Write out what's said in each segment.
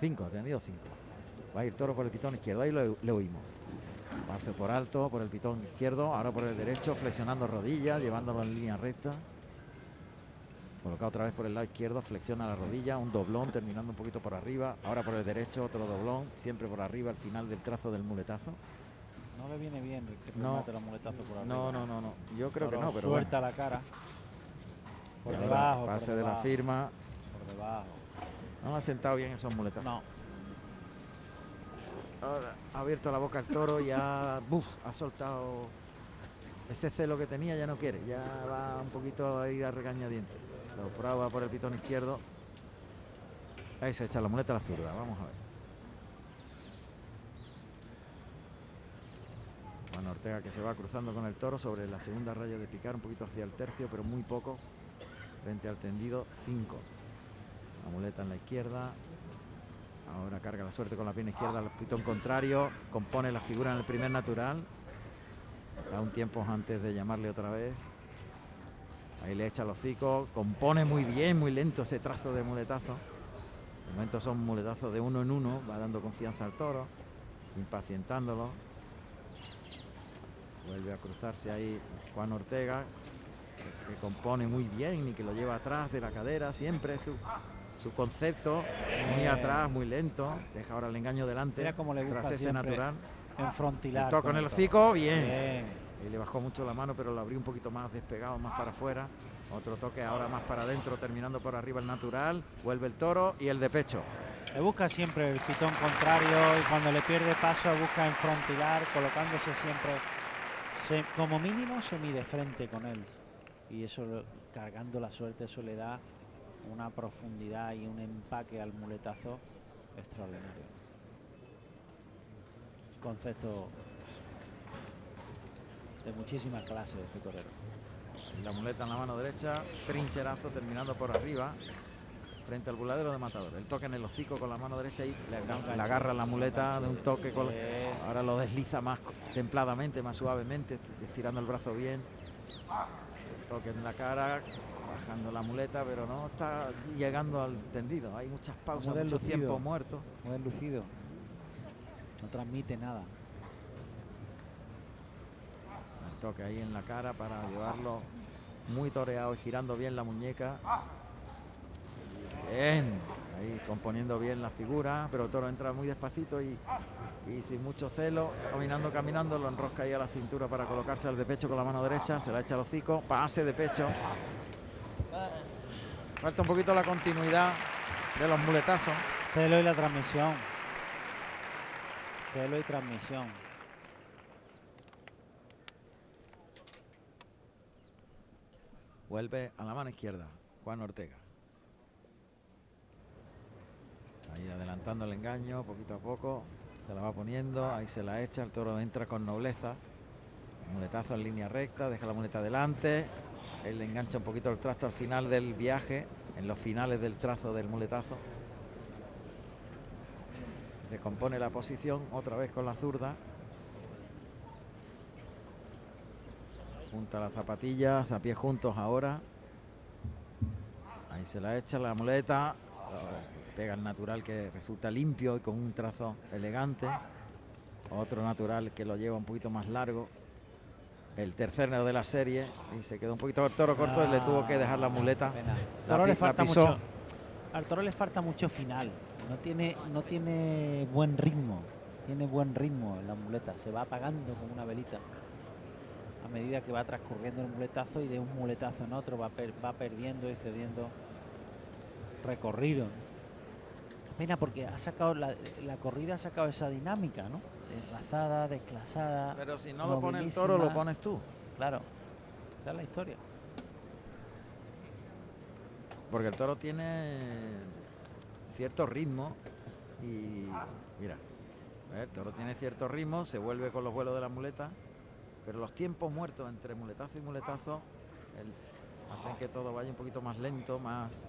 Cinco, ha tenido cinco. Va a ir toro por el pitón izquierdo, ahí lo, le oímos. Pase por alto, por el pitón izquierdo, ahora por el derecho, flexionando rodillas, llevándolo en línea recta. Colocado otra vez por el lado izquierdo, flexiona la rodilla, un doblón terminando un poquito por arriba. Ahora por el derecho, otro doblón, siempre por arriba al final del trazo del muletazo. No le viene bien que No. los muletazos por arriba. No, no, no, no. Yo creo que no, pero Suelta bueno. la cara. Por debajo. por Pase de la firma. Por debajo. No ha sentado bien esos muletazos. No. Ahora ha abierto la boca el toro, ya buf, ha soltado ese celo que tenía, ya no quiere, ya va un poquito a ir a regañadientes. Lo prueba por el pitón izquierdo. Ahí se echa la muleta a la zurda, vamos a ver. Juan Ortega que se va cruzando con el toro sobre la segunda raya de picar, un poquito hacia el tercio, pero muy poco. Frente al tendido, 5. La muleta en la izquierda, Ahora carga la suerte con la pierna izquierda al pitón contrario. Compone la figura en el primer natural. Da un tiempo antes de llamarle otra vez. Ahí le echa los hocico. Compone muy bien, muy lento ese trazo de muletazo. De momento son muletazos de uno en uno. Va dando confianza al toro. Impacientándolo. Vuelve a cruzarse ahí Juan Ortega. Que compone muy bien y que lo lleva atrás de la cadera. Siempre su, su concepto muy Bien. atrás, muy lento. Deja ahora el engaño delante. Mira cómo le tras ese natural. Enfrontilar. Toca con en el hocico, bien. Bien. Y le bajó mucho la mano, pero lo abrió un poquito más despegado, más para afuera. Otro toque ahora más para adentro, terminando por arriba el natural. Vuelve el toro y el de pecho. Le busca siempre el pitón contrario y cuando le pierde paso busca enfrontilar, colocándose siempre, se- como mínimo se mide frente con él. Y eso, cargando la suerte, eso le da una profundidad y un empaque al muletazo extraordinario. Concepto de muchísima clase de este torero. La muleta en la mano derecha, trincherazo terminando por arriba, frente al buladero de Matador. El toque en el hocico con la mano derecha y le, aga- le agarra la muleta de un toque. Con, Bien. ahora lo desliza más templadamente, más suavemente, est- estirando el brazo bien. Toque en la cara, bajando la muleta, pero no está llegando al tendido. Hay muchas pausas, mucho deslucido. tiempo muerto. Muy deslucido. No transmite nada. El toque ahí en la cara para llevarlo muy toreado y girando bien la muñeca. Bien, ahí componiendo bien la figura, pero el toro entra muy despacito y, y sin mucho celo, caminando, caminando, lo enrosca ahí a la cintura para colocarse al de pecho con la mano derecha, se la echa al hocico, pase de pecho. Falta un poquito la continuidad de los muletazos. Celo y la transmisión. Celo y transmisión. Vuelve a la mano izquierda, Juan Ortega. Ahí adelantando el engaño, poquito a poco. Se la va poniendo, ahí se la echa, el toro entra con nobleza. Muletazo en línea recta, deja la muleta adelante. Él engancha un poquito el trasto al final del viaje, en los finales del trazo del muletazo. Recompone la posición otra vez con la zurda. Junta las zapatillas, a pie juntos ahora. Ahí se la echa la muleta. Pega el natural que resulta limpio y con un trazo elegante. Otro natural que lo lleva un poquito más largo. El tercero de la serie. Y se quedó un poquito el toro corto y le tuvo que dejar la muleta. La Toro le la falta mucho. Al toro le falta mucho final. No tiene, no tiene buen ritmo. Tiene buen ritmo en la muleta. Se va apagando como una velita. A medida que va transcurriendo el muletazo y de un muletazo en otro va, per- va perdiendo y cediendo recorrido. Pena porque ha sacado la, la corrida ha sacado esa dinámica, ¿no? Desplazada, desclasada. Pero si no lo pone el toro, lo pones tú. Claro. Esa es la historia. Porque el toro tiene cierto ritmo y mira, el toro tiene cierto ritmo, se vuelve con los vuelos de la muleta, pero los tiempos muertos entre muletazo y muletazo el- hacen que todo vaya un poquito más lento, más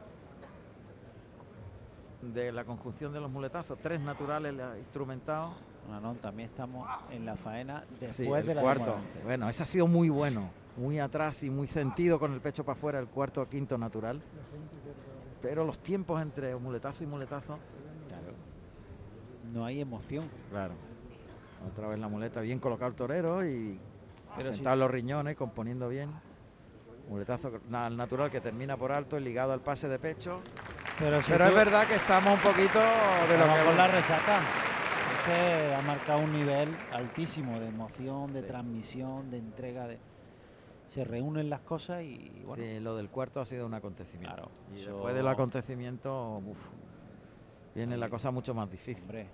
de la conjunción de los muletazos, tres naturales instrumentados, No, no, también estamos en la faena después sí, de la cuarto. Bueno, ese ha sido muy bueno, muy atrás y muy sentido con el pecho para afuera, el cuarto quinto natural. Pero los tiempos entre muletazo y muletazo Claro. no hay emoción. Claro. Otra vez la muleta, bien colocado el torero y sentado los riñones, componiendo bien. Muletazo na- al natural que termina por alto, ligado al pase de pecho. Pero, si Pero es verdad que estamos un poquito de lo que con la resaca. Ha marcado un nivel altísimo de emoción, de Sí. transmisión, de entrega. de Se reúnen las cosas y bueno, Sí, lo del cuarto ha sido un acontecimiento. Claro, y eso- después del acontecimiento, uf, viene la cosa mucho más difícil. hombre,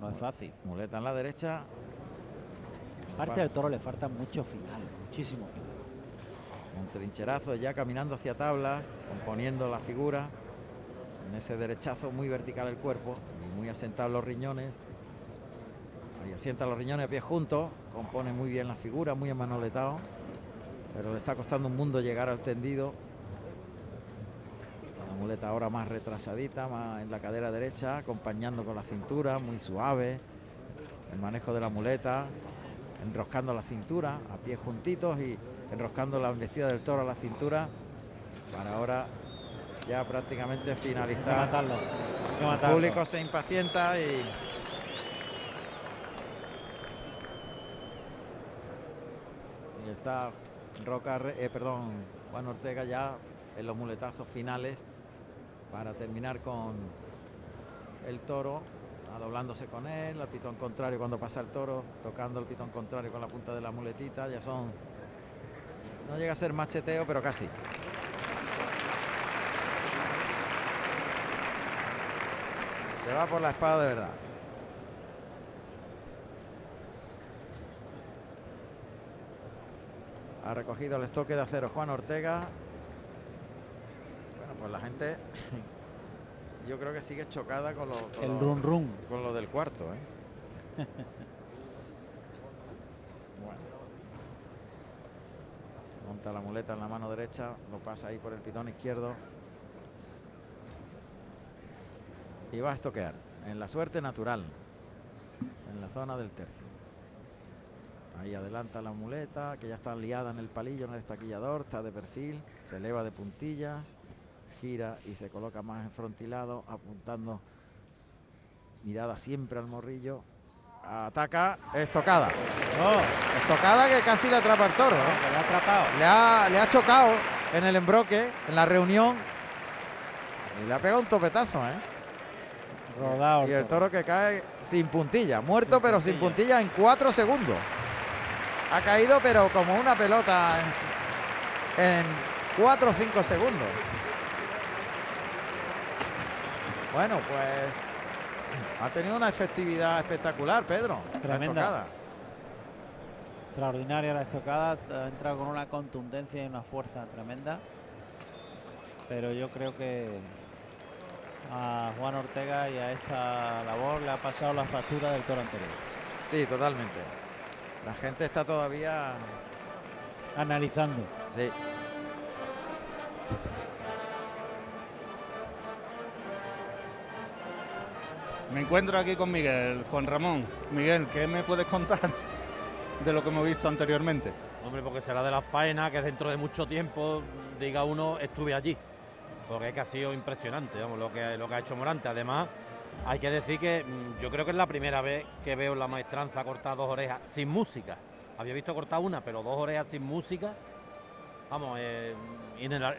no es fácil. Muleta en la derecha, Aparte del toro le falta mucho final, muchísimo final. un trincherazo ya caminando hacia tablas, componiendo la figura. En ese derechazo muy vertical el cuerpo muy asentados los riñones. Ahí asienta los riñones a pie juntos, compone muy bien la figura, muy emanoletado. Pero le está costando un mundo llegar al tendido. La muleta ahora más retrasadita, más en la cadera derecha, acompañando con la cintura, muy suave. El manejo de la muleta, enroscando la cintura, a pie juntitos y enroscando la embestida del toro a la cintura. Para ahora ya prácticamente finalizar. El público se impacienta y. Y está Roca, eh, perdón, Juan Ortega ya en los muletazos finales para terminar con el toro, doblándose con él, al pitón contrario cuando pasa el toro, tocando el pitón contrario con la punta de la muletita, ya son. No llega a ser macheteo, pero casi. Se va por la espada de verdad. Ha recogido el estoque de acero Juan Ortega. Bueno, pues la gente yo creo que sigue chocada con lo, con El lo- run run. con lo del cuarto. ¿eh? bueno. Se monta la muleta en la mano derecha, lo pasa ahí por el pitón izquierdo. Y va a estoquear en la suerte natural, en la zona del tercio. Ahí adelanta la muleta, que ya está liada en el palillo, en el estaquillador, está de perfil, se eleva de puntillas, gira y se coloca más enfrontilado, apuntando mirada siempre al morrillo. Ataca, estocada. Oh, Estocada que casi le atrapa al toro. ¿eh? le ha atrapado. Le ha, le ha chocado en el embroque, en la reunión. Y le ha pegado un topetazo, ¿eh? Rodado. Y el toro que cae sin puntilla, muerto pero sin puntilla en cuatro segundos. Ha caído pero como una pelota en, en cuatro o cinco segundos. Bueno, pues ha tenido una efectividad espectacular, Pedro. la Tremenda. estocada. Extraordinaria la estocada, ha entrado con una contundencia y una fuerza tremenda. Pero yo creo que a Juan Ortega y a esta labor le ha pasado la factura del toro anterior. Sí, totalmente. La gente está todavía. Analizando. Sí. Me encuentro aquí con Miguel, Juan Ramón. Miguel, ¿qué me puedes contar de lo que hemos visto anteriormente? Hombre, porque será de la faena que dentro de mucho tiempo diga uno estuve allí. Porque es que ha sido impresionante, vamos, lo que, lo que ha hecho Morante. Además, hay que decir que mm, yo creo que es la primera vez que veo la maestranza cortar dos orejas sin música. Había visto cortar una, pero dos orejas sin música. Vamos, eh,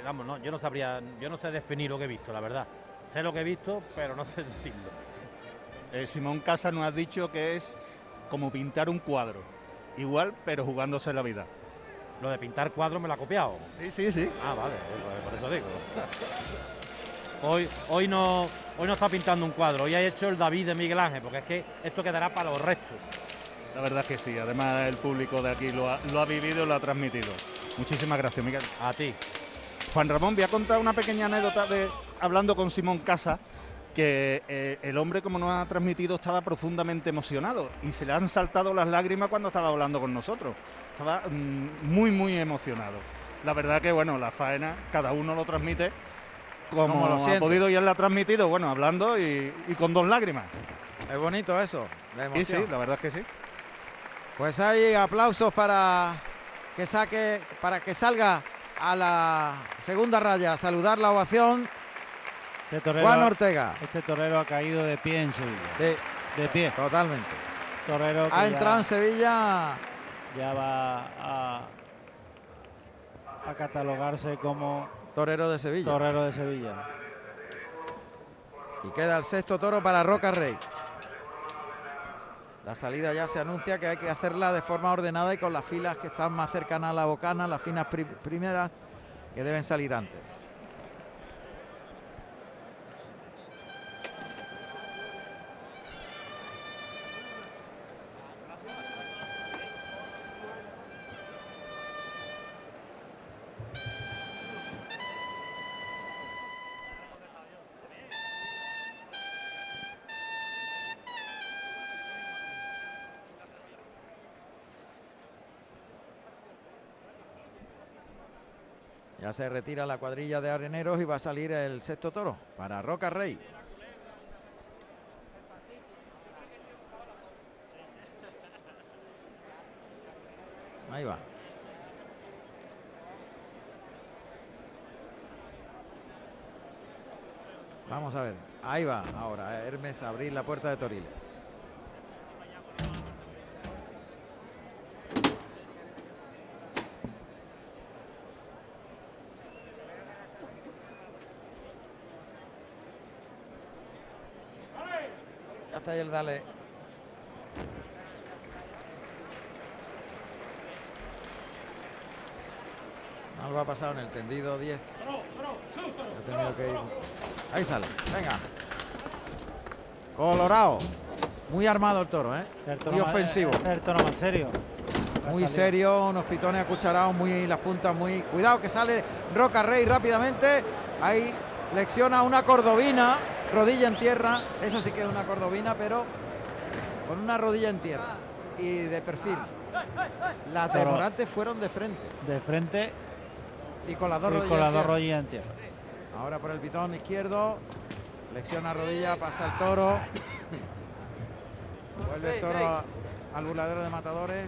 vamos, no, yo no sabría, yo no sé definir lo que he visto, la verdad. Sé lo que he visto, pero no sé decirlo. Eh, Simón Casa nos ha dicho que es como pintar un cuadro. Igual, pero jugándose la vida. Lo de pintar cuadros me lo ha copiado. Sí, sí, sí. Ah, vale, pues por eso digo. Hoy, hoy, no, hoy no está pintando un cuadro, hoy ha hecho el David de Miguel Ángel, porque es que esto quedará para los restos. La verdad es que sí. Además, el público de aquí lo ha, lo ha vivido y lo ha transmitido. Muchísimas gracias, Miguel. A ti. Juan Ramón, voy a contar una pequeña anécdota de hablando con Simón Casa, que eh, el hombre, como nos ha transmitido, estaba profundamente emocionado y se le han saltado las lágrimas cuando estaba hablando con nosotros. Estaba mm, muy, muy emocionado. La verdad que, bueno, la faena, cada uno lo transmite como, Como lo ha siente. podido y él la ha transmitido, bueno, hablando y, y con dos lágrimas. Es bonito eso, Sí, emoción. sí, la verdad es que sí. Pues hay aplausos para que saque, para que salga a la segunda raya a saludar la ovación Este torero, Juan Ortega. este torero ha caído de pie en Sevilla. Sí, De pie. totalmente. Torero que Ha ya- entrado en Sevilla ya va a, a catalogarse como torero de Sevilla. torero de Sevilla. Y queda el sexto toro para Roca Rey. La salida ya se anuncia que hay que hacerla de forma ordenada y con las filas que están más cercanas a la bocana, las finas pri- primeras que deben salir antes. Ya se retira la cuadrilla de areneros y va a salir el sexto toro para Roca Rey. Ahí va. Vamos a ver. Ahí va ahora Hermes a abrir la puerta de Toriles. El dale. Algo ha pasado en el tendido 10. Ha tenido que ir. Ahí sale. Venga. Colorado. Muy armado el toro, ¿eh? El Muy ofensivo. el toro más serio. Muy serio, unos pitones acucharados, muy las puntas muy. Cuidado que sale Roca Rey rápidamente. Ahí flexiona una cordobina, rodilla en tierra. Esa sí que es una cordobina, pero con una rodilla en tierra y de perfil. Las de. Morante fueron de frente De frente y con las dos rodillas. con las dos rodillas en tierra. Ahora por el pitón izquierdo. Flexiona rodilla, pasa el toro. Vuelve el toro al burladero de matadores.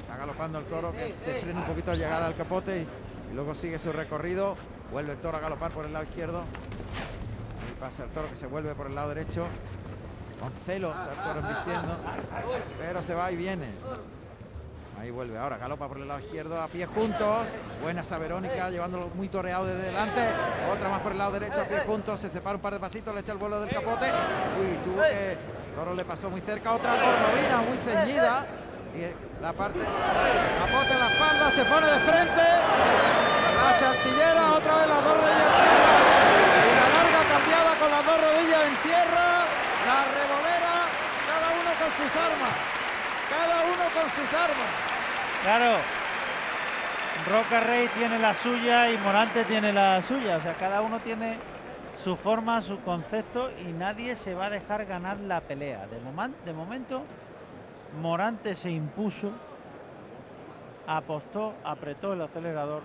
Está galopando el toro que se frena un poquito al llegar al capote y, y luego sigue su recorrido. Vuelve el toro a galopar por el lado izquierdo. Pasa el toro que se vuelve por el lado derecho. Con celo está toro embistiendo. Pero se va y viene. Ahí vuelve ahora, galopa por el lado izquierdo, a pie juntos. Buena esa Verónica, llevándolo muy toreado desde delante. Otra más por el lado derecho, a pie juntos. Se separa un par de pasitos, le echa el vuelo del capote. Uy, tuvo que. Toro le pasó muy cerca. Otra cordobina muy ceñida. Y la parte. Capote en la espalda, se pone de frente. La artillera, otra vez las dos. Y con las dos rodillas en tierra. La revolera, cada uno con sus armas. Cada uno con sus armas. Claro. Roca Rey tiene la suya y Morante tiene la suya. O sea, cada uno tiene su forma, su concepto y nadie se va a dejar ganar la pelea. De, de momento, Morante se impuso, apostó, apretó el acelerador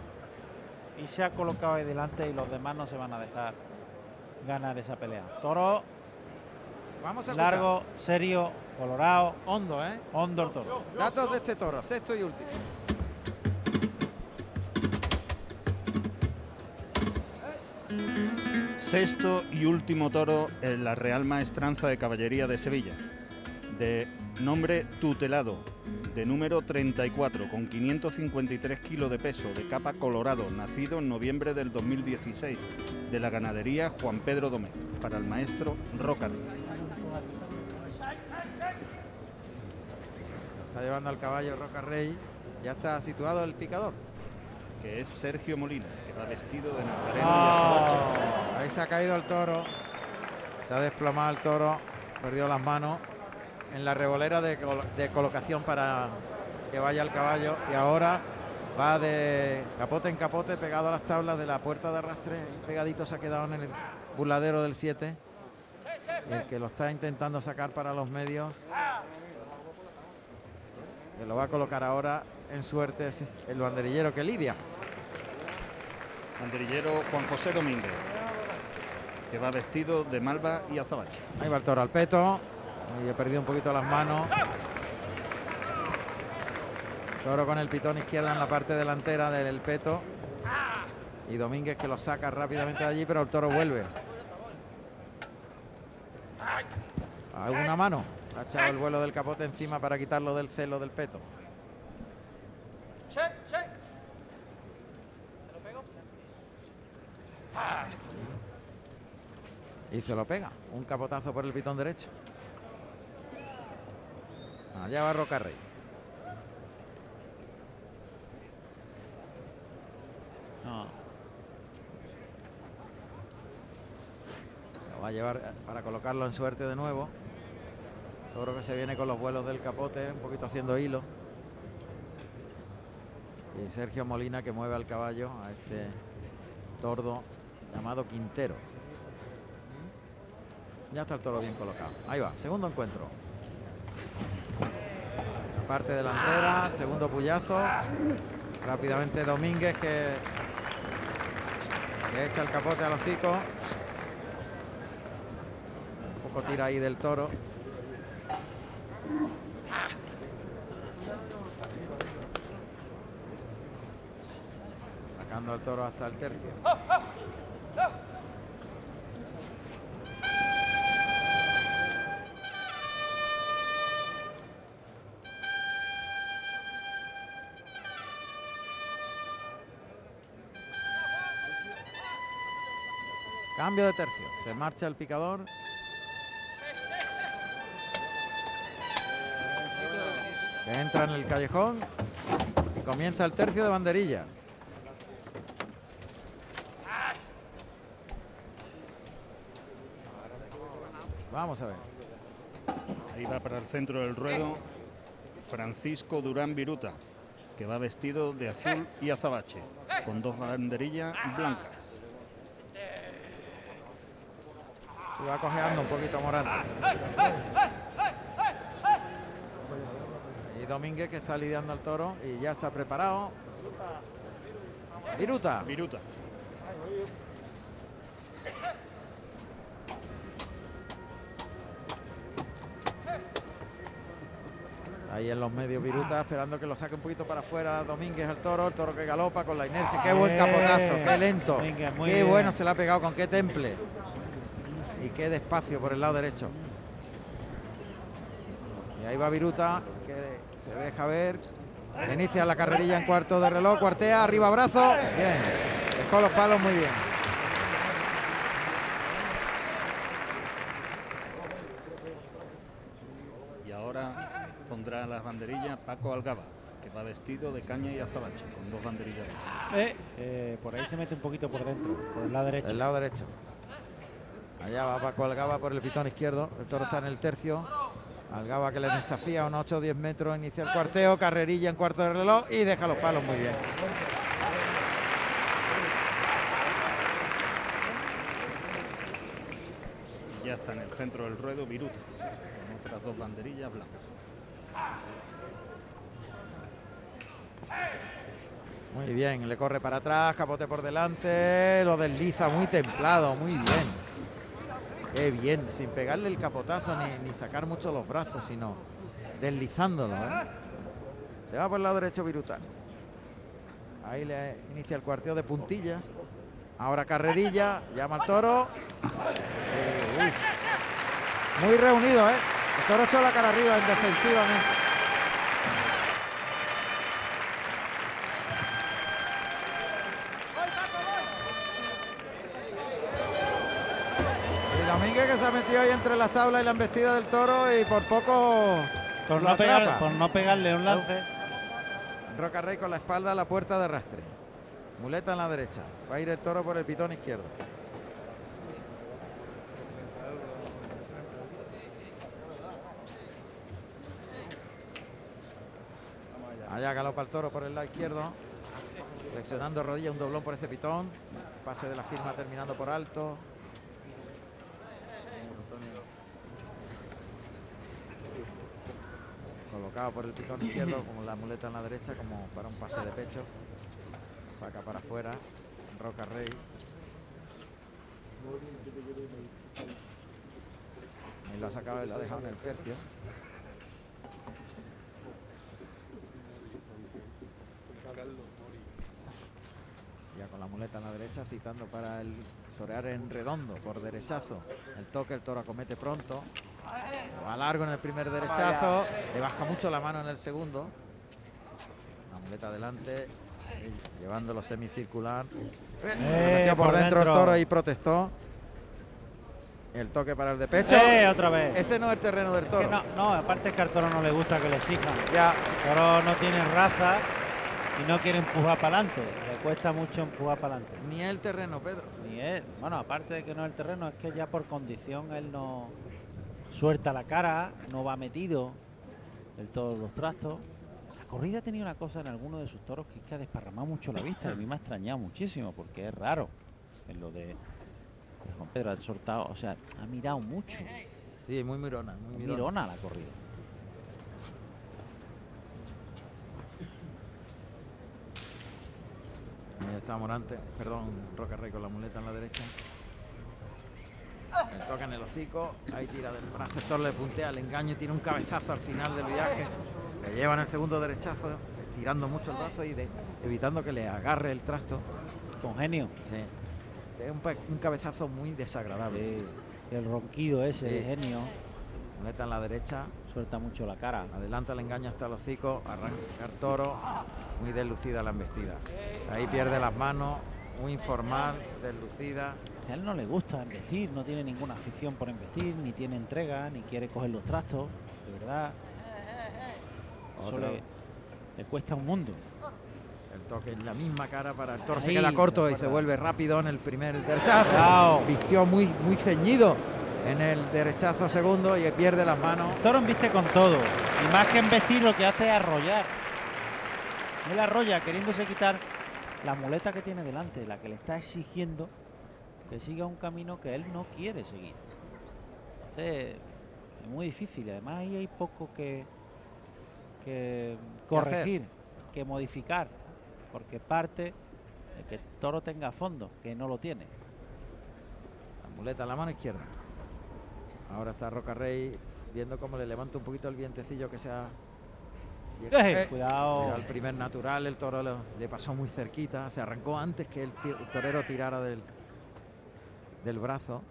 y se ha colocado ahí delante y los demás no se van a dejar ganar esa pelea. Toro Vamos a escuchar. largo, serio, colorado, Hondo, ¿eh? hondo el toro. Datos de este toro, sexto y último. Sexto y último toro en la Real Maestranza de Caballería de Sevilla. De nombre tutelado, de número 34, con 553 kilos de peso, de capa colorado, nacido en noviembre del 2016, de la ganadería Juan Pedro Domé, para el maestro Roca. Está llevando al caballo Roca Rey. Ya está situado el picador. que es Sergio Molina, que va vestido de nazareno y azabache. Ahí se ha caído el toro. Se ha desplomado el toro. Perdió las manos en la revolera de, de colocación para que vaya el caballo. Y ahora va de capote en capote pegado a las tablas de la puerta de arrastre. Pegadito se ha quedado en el burladero del 7. El que lo está intentando sacar para los medios. Que lo va a colocar ahora en suerte es el banderillero que lidia. Banderillero Juan José Domínguez, que va vestido de malva y azabache. Ahí va el toro al peto. Y he perdido un poquito las manos. Toro con el pitón izquierda en la parte delantera del peto. Y Domínguez que lo saca rápidamente de allí, pero el toro vuelve. Hay una mano. Ha echado el vuelo del capote encima para quitarlo del celo del peto. Y se lo pega. Un capotazo por el pitón derecho. Allá va Rocarrey. Lo va a llevar para colocarlo en suerte de nuevo. Toro que se viene con los vuelos del capote, un poquito haciendo hilo. Y Sergio Molina que mueve al caballo a este tordo llamado Quintero. Ya está el toro bien colocado. Ahí va, segundo encuentro. La parte delantera, segundo puyazo. Rápidamente Domínguez que, que echa el capote al hocico. Un poco tira ahí del toro. Sacando al toro hasta el tercio. Cambio de tercio. Se marcha el picador. Entra en el callejón. Y comienza el tercio de banderillas. Vamos a ver. Ahí va para el centro del ruedo Francisco Durán Viruta, que va vestido de azul y azabache, con dos banderillas blancas. Y va cojeando un poquito Morante. Y Domínguez que está lidiando al toro y ya está preparado. Viruta. Viruta. Ahí en los medios Viruta esperando que lo saque un poquito para afuera Domínguez al toro, el toro que galopa con la inercia. Qué buen capotazo, qué lento. Domínguez, Qué bien. bueno se le ha pegado, con qué temple. Qué despacio por el lado derecho. Y ahí va Viruta, que se deja ver. Inicia la carrerilla en cuarto de reloj, cuartea, arriba brazo. Bien, dejó los palos muy bien. Y ahora pondrá las banderillas Paco Algaba, que va vestido de caña y azabache, con dos banderillas. Eh, eh, por ahí se mete un poquito por dentro, por el lado derecho. Del lado derecho. Allá va Paco Algaba por el pitón izquierdo. El toro está en el tercio. Algaba que le desafía unos 8 o 10 metros. Inicia el cuarteo. Carrerilla en cuarto de reloj. Y deja los palos muy bien. Y ya está en el centro del ruedo Viruta, con otras dos banderillas blancas. Muy bien. Le corre para atrás. Capote por delante. Lo desliza muy templado. Muy bien. Qué bien. Sin pegarle el capotazo ni, ni sacar mucho los brazos, sino deslizándolo. ¿eh? Se va por el lado derecho Viruta. Ahí le inicia el cuarteo de puntillas. Ahora carrerilla, llama al toro. Eh. Muy reunido, ¿eh? El toro echó la cara arriba en defensivamente. Se ha metido ahí entre las tablas y la embestida del toro y por poco Por no, pegar- por no pegarle un lance. Roca Rey con la espalda a la puerta de arrastre. Muleta en la derecha. Va a ir el toro por el pitón izquierdo. Allá galopa el toro por el lado izquierdo. Flexionando rodilla, un doblón por ese pitón. Pase de la firma terminando por alto. Colocado por el pitón izquierdo, con la muleta en la derecha, como para un pase de pecho. Saca para afuera. Roca Rey. Ahí lo ha y lo ha en el tercio. Ya con la muleta en la derecha, citando para el torear en redondo por derechazo. El toque, el toro acomete pronto. Va largo en el primer derechazo. Le baja mucho la mano en el segundo. La muleta adelante. Llevándolo semicircular. Eh, Se Eh, metió por, por dentro, el toro y protestó. El toque para el de pecho. ¡Eh, otra vez! Ese no es el terreno del Es que toro. no, no, aparte es que al toro no le gusta que le exijan. Ya, El toro no tiene raza y no quiere empujar para adelante. Le cuesta mucho empujar para adelante. ni el terreno, Pedro. Ni él. Bueno, aparte de que no es el terreno, es que ya por condición él no suelta la cara, no va metido del todos los trastos. La corrida tenía una cosa en alguno de sus toros que es que ha desparramado mucho la vista. A mí me ha extrañado muchísimo porque es raro en lo de de Juan Pedro. Ha soltado, o sea, ha mirado mucho. Sí, muy mirona, muy mirona. Mirona la corrida. Ahí está Morante, perdón, Roca Rey con la muleta en la derecha. Le toca en el hocico, ahí tira del brazo, Héctor le puntea, el engaño, tiene un cabezazo al final del viaje. Le llevan el segundo derechazo, estirando mucho el brazo y de- evitando que le agarre el trasto. Con genio. Sí. Es un, cabezazo muy desagradable. Sí, El ronquido ese de genio Muleta en la derecha, suelta mucho la cara. adelanta el engaño hasta el hocico, arranca el toro, muy deslucida la embestida. Ahí pierde las manos, muy informal, deslucida. A él no le gusta investir, no tiene ninguna afición por investir, ni tiene entrega, ni quiere coger los trastos, de verdad. Eso le, le cuesta un mundo. El toque en la misma cara para el toro. se queda corto y se vuelve rápido en el primer derechazo. Vistió muy, muy ceñido en el derechazo segundo y pierde las manos. El toro embiste con todo, y más que embestir lo que hace es arrollar. Él arrolla queriéndose quitar la muleta que tiene delante, la que le está exigiendo que siga un camino que él no quiere seguir. Entonces, es muy difícil, además ahí hay poco que, corregir, que modificar, porque parte de que el toro tenga fondo, que no lo tiene. La muleta en la mano izquierda. Ahora está Roca Rey viendo cómo le levanta un poquito el vientecillo que se ha. Eh, Eh, cuidado. El primer natural, el toro lo- le pasó muy cerquita. Se arrancó antes que el, el torero tirara del, del brazo.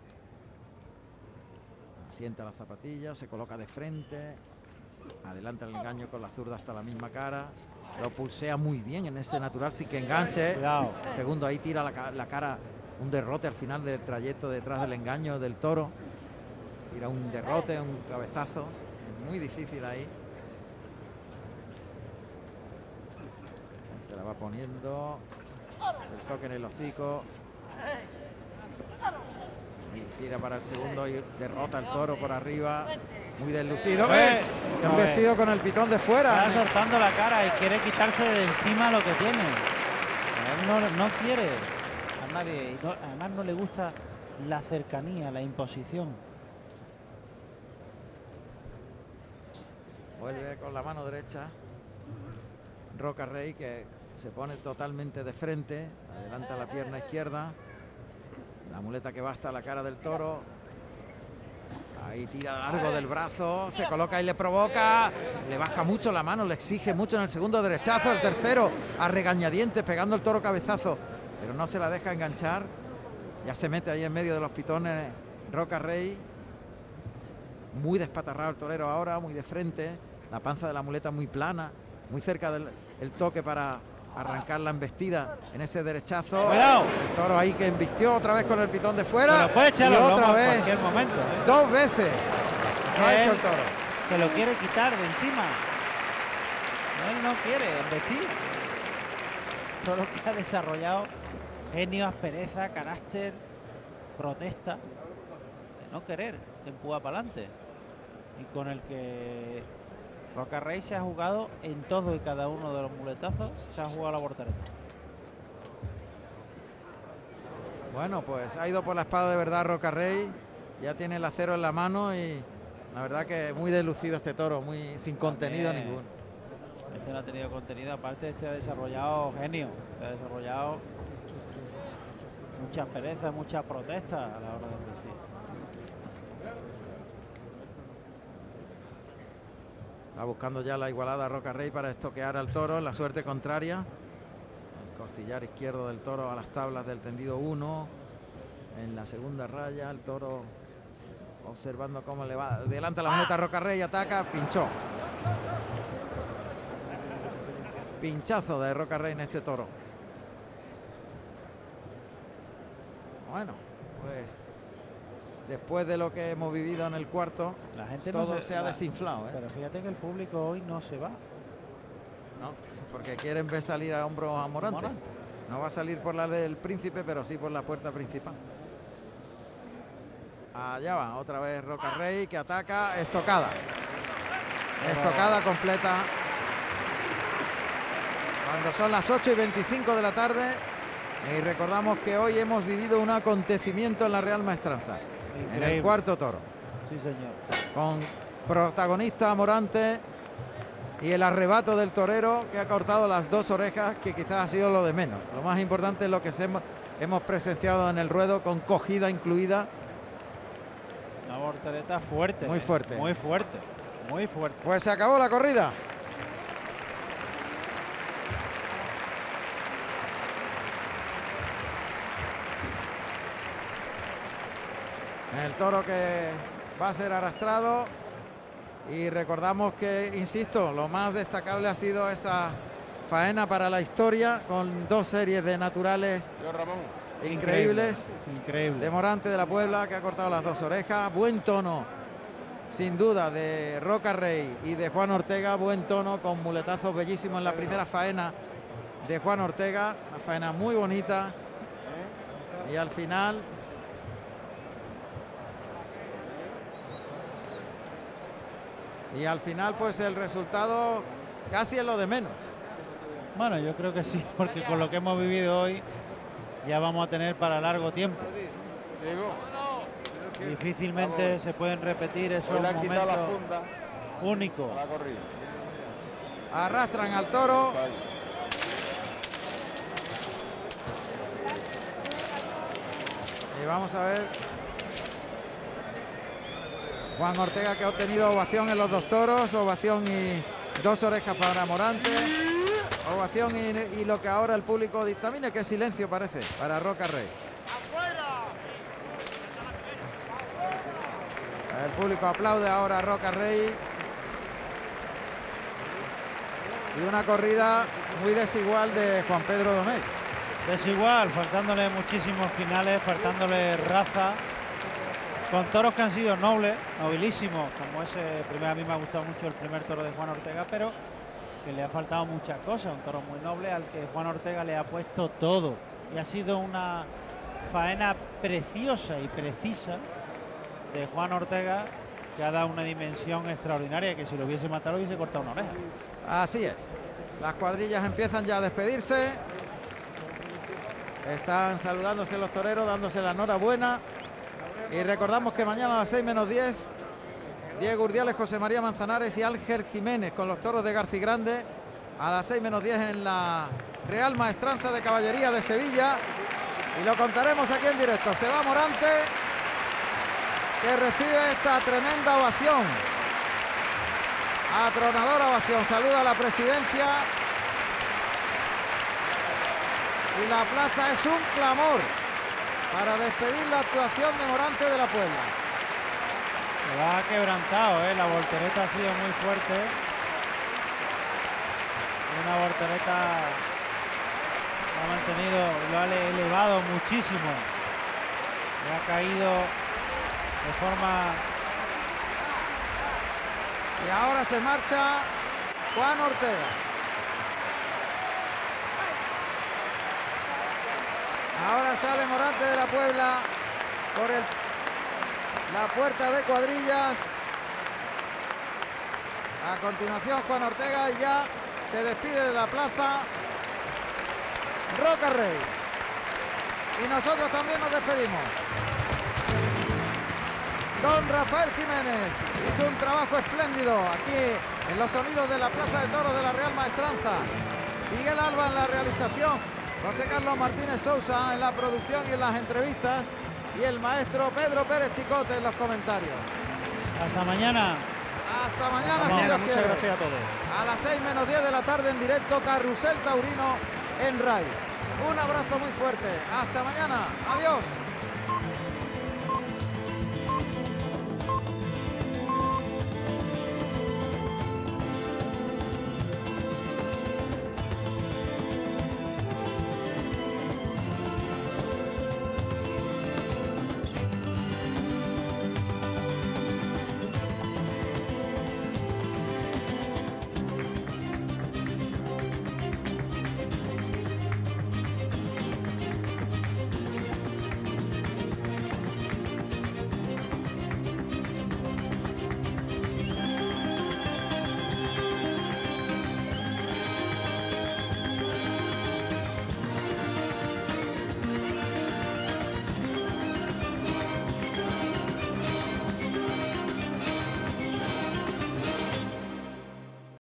Asienta la zapatilla, se coloca de frente. Adelanta el engaño con la zurda hasta la misma cara. Lo pulsea muy bien en ese natural, sí que enganche. Cuidado. Segundo, ahí tira la, la cara, un derrote al final del trayecto detrás del engaño del toro. Tira un derrote, un cabezazo. Es muy difícil. Ahí Se la va poniendo. El toque en el hocico. Tira para el segundo y derrota al toro por arriba. Muy deslucido. Eh, ¡Eh! Está no, eh. vestido con el pitón de fuera. Está soltando la cara y quiere quitarse de encima lo que tiene. Él no, no quiere a nadie. no- además no le gusta la cercanía, la imposición. Vuelve con la mano derecha. Roca Rey que se pone totalmente de frente. Adelanta la pierna izquierda. La muleta que va hasta la cara del toro. Ahí tira largo del brazo. Se coloca y le provoca. Le baja mucho la mano, le exige mucho en el segundo derechazo. El tercero a regañadientes pegando el toro cabezazo. Pero no se la deja enganchar. Ya se mete ahí en medio de los pitones Roca Rey. Muy despatarrado el torero ahora, muy de frente. La panza de la muleta muy plana, muy cerca del el toque para arrancar la embestida en ese derechazo. Cuidado. El toro ahí que embistió otra vez con el pitón de fuera. Puede echar y otra lomos en vez. cualquier momento. ¿eh? Dos veces. Lo ha hecho el toro. Que lo quiere quitar de encima. Él no quiere embestir. Todo lo que ha desarrollado genio, aspereza, carácter, protesta, de no querer empujar para adelante. Y con el que Roca Rey se ha jugado en todo y cada uno de los muletazos, se ha jugado la voltereta. Bueno, pues ha ido por la espada de verdad Roca Rey. Ya tiene el acero en la mano y la verdad que muy deslucido este toro, muy sin contenido También. ninguno. Este no ha tenido contenido, aparte este ha desarrollado genio, este ha desarrollado mucha pereza, mucha protesta a la hora de Está buscando ya la igualada Roca Rey para estoquear al toro la suerte contraria. El costillar izquierdo del toro a las tablas del tendido 1. en la segunda raya. El toro observando cómo le va. Adelanta la muleta Roca Rey, ataca, pinchó. Pinchazo de Roca Rey en este toro. Bueno, pues después de lo que hemos vivido en el cuarto, La gente no todo se ha desinflado. ¿eh? Pero fíjate que el público hoy no se va. ¿no? Porque quieren ver salir a hombros a Morante. Morante. No va a salir por la del príncipe, pero sí por la puerta principal. Allá va, otra vez Roca Rey que ataca, estocada. Estocada completa. Cuando son las 8 y 25 de la tarde. Y recordamos que hoy hemos vivido un acontecimiento en la Real Maestranza. En el cuarto toro. Sí, señor. Con protagonista Morante y el arrebato del torero que ha cortado las dos orejas, que quizás ha sido lo de menos. Lo más importante es lo que hemos, presenciado en el ruedo, con cogida incluida. Una voltereta fuerte. Muy ¿eh? fuerte. Muy fuerte. Muy fuerte. Pues se acabó la corrida. El toro que va a ser arrastrado. Y recordamos que, insisto, lo más destacable ha sido esa faena para la historia con dos series de naturales increíbles. Increíble. De Morante de la Puebla, que ha cortado las dos orejas. Buen tono, sin duda, de Roca Rey y de Juan Ortega. Buen tono, con muletazos bellísimos en la primera faena de Juan Ortega. Una faena muy bonita. Y al final... Y al final, pues el resultado casi es lo de menos. Bueno, yo creo que sí, porque con lo que hemos vivido hoy ya vamos a tener para largo tiempo. Difícilmente se pueden repetir esos momentos únicos. Arrastran al toro. Y vamos a ver. Juan Ortega que ha obtenido ovación en los dos toros, ovación y dos orejas para Morante. Ovación y, lo que ahora el público dictamina, que es silencio parece, para Roca Rey. El público aplaude ahora a Roca Rey. Y una corrida muy desigual de Juan Pedro Domecq. Desigual, faltándole muchísimos finales, faltándole raza. Con toros que han sido nobles, nobilísimos, como ese primero a mí me ha gustado mucho el primer toro de Juan Ortega, pero que le ha faltado muchas cosas. Un toro muy noble al que Juan Ortega le ha puesto todo. Y ha sido una faena preciosa y precisa de Juan Ortega que ha dado una dimensión extraordinaria que si lo hubiese matado hubiese cortado una oreja. Así es. Las cuadrillas empiezan ya a despedirse. Están saludándose los toreros, dándose la enhorabuena. Y recordamos que mañana a las 6 menos 10, Diego Urdiales, José María Manzanares y Ángel Jiménez con los toros de Garci Grande. A las 6 menos 10 en la Real Maestranza de Caballería de Sevilla. Y lo contaremos aquí en directo. Se va Morante, que recibe esta tremenda ovación. Atronadora ovación. Saluda a la presidencia. Y la plaza es un clamor para despedir la actuación de Morante de la Puebla. Lo ha quebrantado, ¿eh? la voltereta ha sido muy fuerte. Una voltereta lo ha mantenido, lo ha ele- elevado muchísimo. Le ha caído de forma Y ahora se marcha Juan Ortega. Ahora sale Morante de la Puebla por el, la puerta de cuadrillas. A continuación Juan Ortega y ya se despide de la plaza Roca Rey. Y nosotros también nos despedimos. Don Rafael Jiménez hizo un trabajo espléndido aquí en los sonidos de la Plaza de Toros de la Real Maestranza. Miguel Alba en la realización, José Carlos Martínez Sousa en la producción y en las entrevistas y el maestro Pedro Pérez Chicote en los comentarios. hasta mañana. Hasta mañana, Hasta si Dios Muchas quiere. gracias a todos. A las 6 menos 10 de la tarde en directo, Carrusel Taurino en RAI. Un abrazo muy fuerte. Hasta mañana. Adiós.